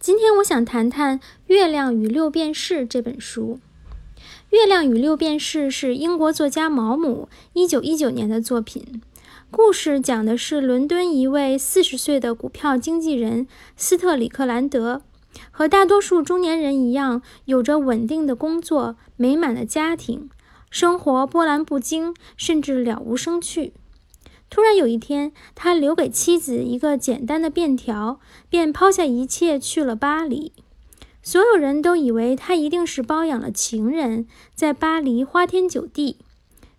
今天我想谈谈《月亮与六便士》这本书。《月亮与六便士》是英国作家毛姆1919年的作品。故事讲的是伦敦一位40岁的股票经纪人斯特里克兰德，和大多数中年人一样，有着稳定的工作、美满的家庭，生活波澜不惊，甚至了无生趣。突然有一天，他留给妻子一个简单的便条，便抛下一切去了巴黎。所有人都以为他一定是包养了情人，在巴黎花天酒地。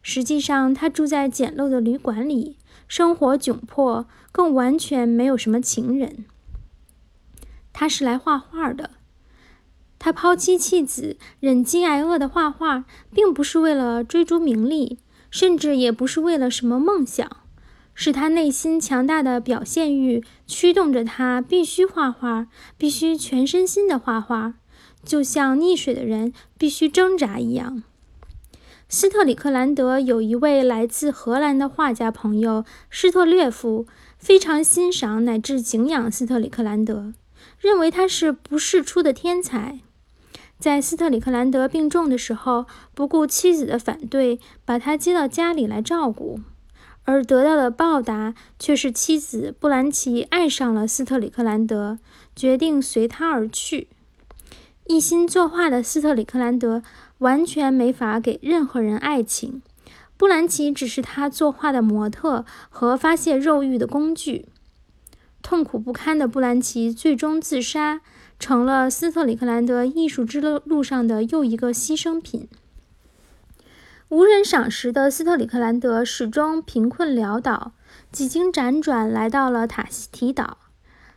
实际上，他住在简陋的旅馆里，生活窘迫，更完全没有什么情人。他是来画画的。他抛妻弃子，忍饥挨饿的画画，并不是为了追逐名利，甚至也不是为了什么梦想。是他内心强大的表现欲驱动着他，必须画画，必须全身心的画画，就像溺水的人必须挣扎一样。斯特里克兰德有一位来自荷兰的画家朋友施特略夫，非常欣赏乃至敬仰斯特里克兰德，认为他是不世出的天才。在斯特里克兰德病重的时候，不顾妻子的反对，把他接到家里来照顾。而得到的报答却是妻子布兰奇爱上了斯特里克兰德，决定随他而去。一心作画的斯特里克兰德完全没法给任何人爱情，布兰奇只是他作画的模特和发泄肉欲的工具。痛苦不堪的布兰奇最终自杀，成了斯特里克兰德艺术之路上的又一个牺牲品。无人赏识的斯特里克兰德始终贫困潦倒，几经辗转来到了塔希提岛。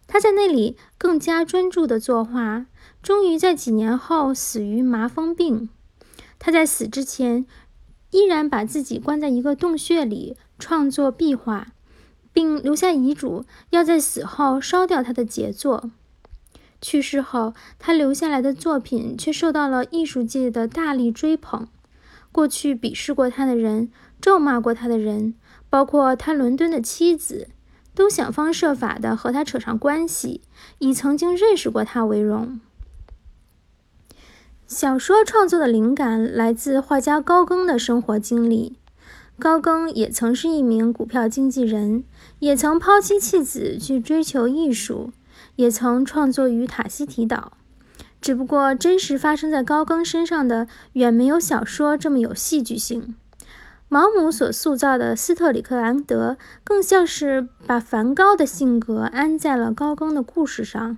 他在那里更加专注地作画，终于在几年后死于麻风病。他在死之前依然把自己关在一个洞穴里创作壁画，并留下遗嘱要在死后烧掉他的杰作。去世后，他留下来的作品却受到了艺术界的大力追捧。过去鄙视过他的人，咒骂过他的人，包括他伦敦的妻子，都想方设法的和他扯上关系，以曾经认识过他为荣。小说创作的灵感来自画家高更的生活经历。高更也曾是一名股票经纪人，也曾抛妻弃子去追求艺术，也曾创作于塔希提岛。只不过，真实发生在高更身上的远没有小说这么有戏剧性。毛姆所塑造的斯特里克兰德，更像是把梵高的性格安在了高更的故事上。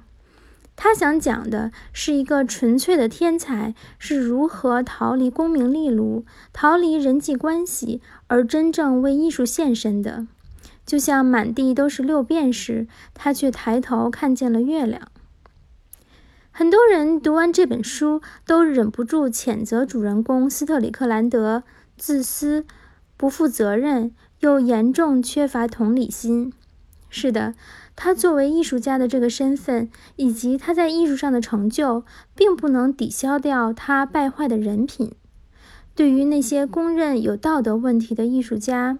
他想讲的是一个纯粹的天才是如何逃离功名利禄、逃离人际关系，而真正为艺术献身的。就像满地都是六便士，他却抬头看见了月亮。很多人读完这本书都忍不住谴责主人公斯特里克兰德自私、不负责任，又严重缺乏同理心。是的，他作为艺术家的这个身份，以及他在艺术上的成就，并不能抵消掉他败坏的人品。对于那些公认有道德问题的艺术家，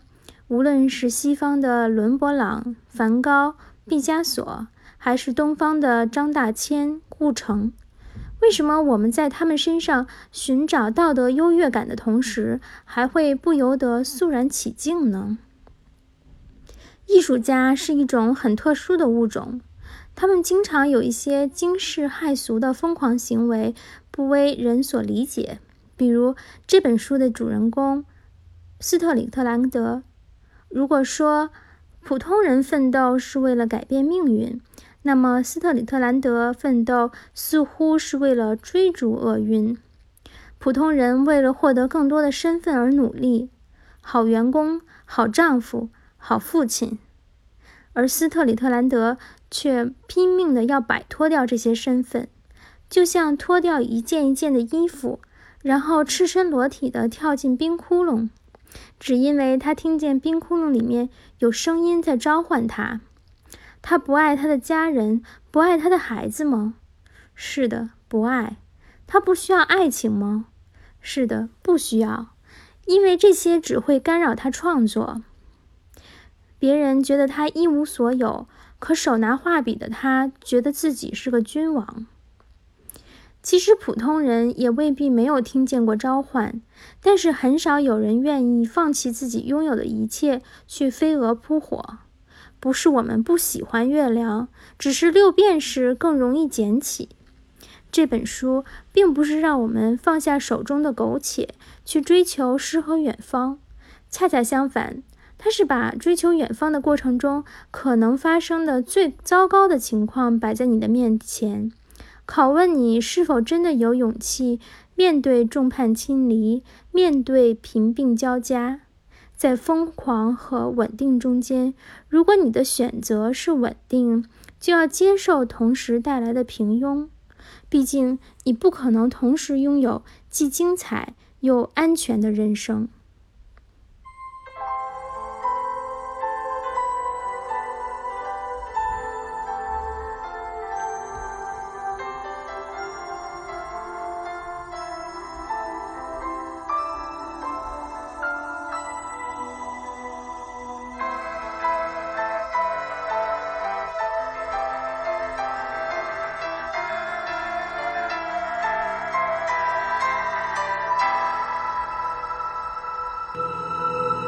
无论是西方的伦勃朗、梵高、毕加索。还是东方的张大千、顾城，为什么我们在他们身上寻找道德优越感的同时，还会不由得肃然起敬呢？艺术家是一种很特殊的物种，他们经常有一些惊世骇俗的疯狂行为，不为人所理解。比如这本书的主人公斯特里特兰德。如果说普通人奋斗是为了改变命运，那么，斯特里特兰德奋斗似乎是为了追逐厄运。普通人为了获得更多的身份而努力，好员工、好丈夫、好父亲，而斯特里特兰德却拼命的要摆脱掉这些身份，就像脱掉一件一件的衣服，然后赤身裸体的跳进冰窟窿，只因为他听见冰窟窿里面有声音在召唤他。他不爱他的家人，不爱他的孩子吗？是的，不爱。他不需要爱情吗？是的，不需要，因为这些只会干扰他创作。别人觉得他一无所有，可手拿画笔的他觉得自己是个君王。其实普通人也未必没有听见过召唤，但是很少有人愿意放弃自己拥有的一切去飞蛾扑火。不是我们不喜欢月亮，只是六便士更容易捡起。这本书并不是让我们放下手中的苟且，去追求诗和远方。恰恰相反，它是把追求远方的过程中可能发生的最糟糕的情况摆在你的面前。拷问你是否真的有勇气面对众叛亲离，面对贫病交加，在疯狂和稳定中间，如果你的选择是稳定，就要接受同时带来的平庸。毕竟，你不可能同时拥有既精彩又安全的人生。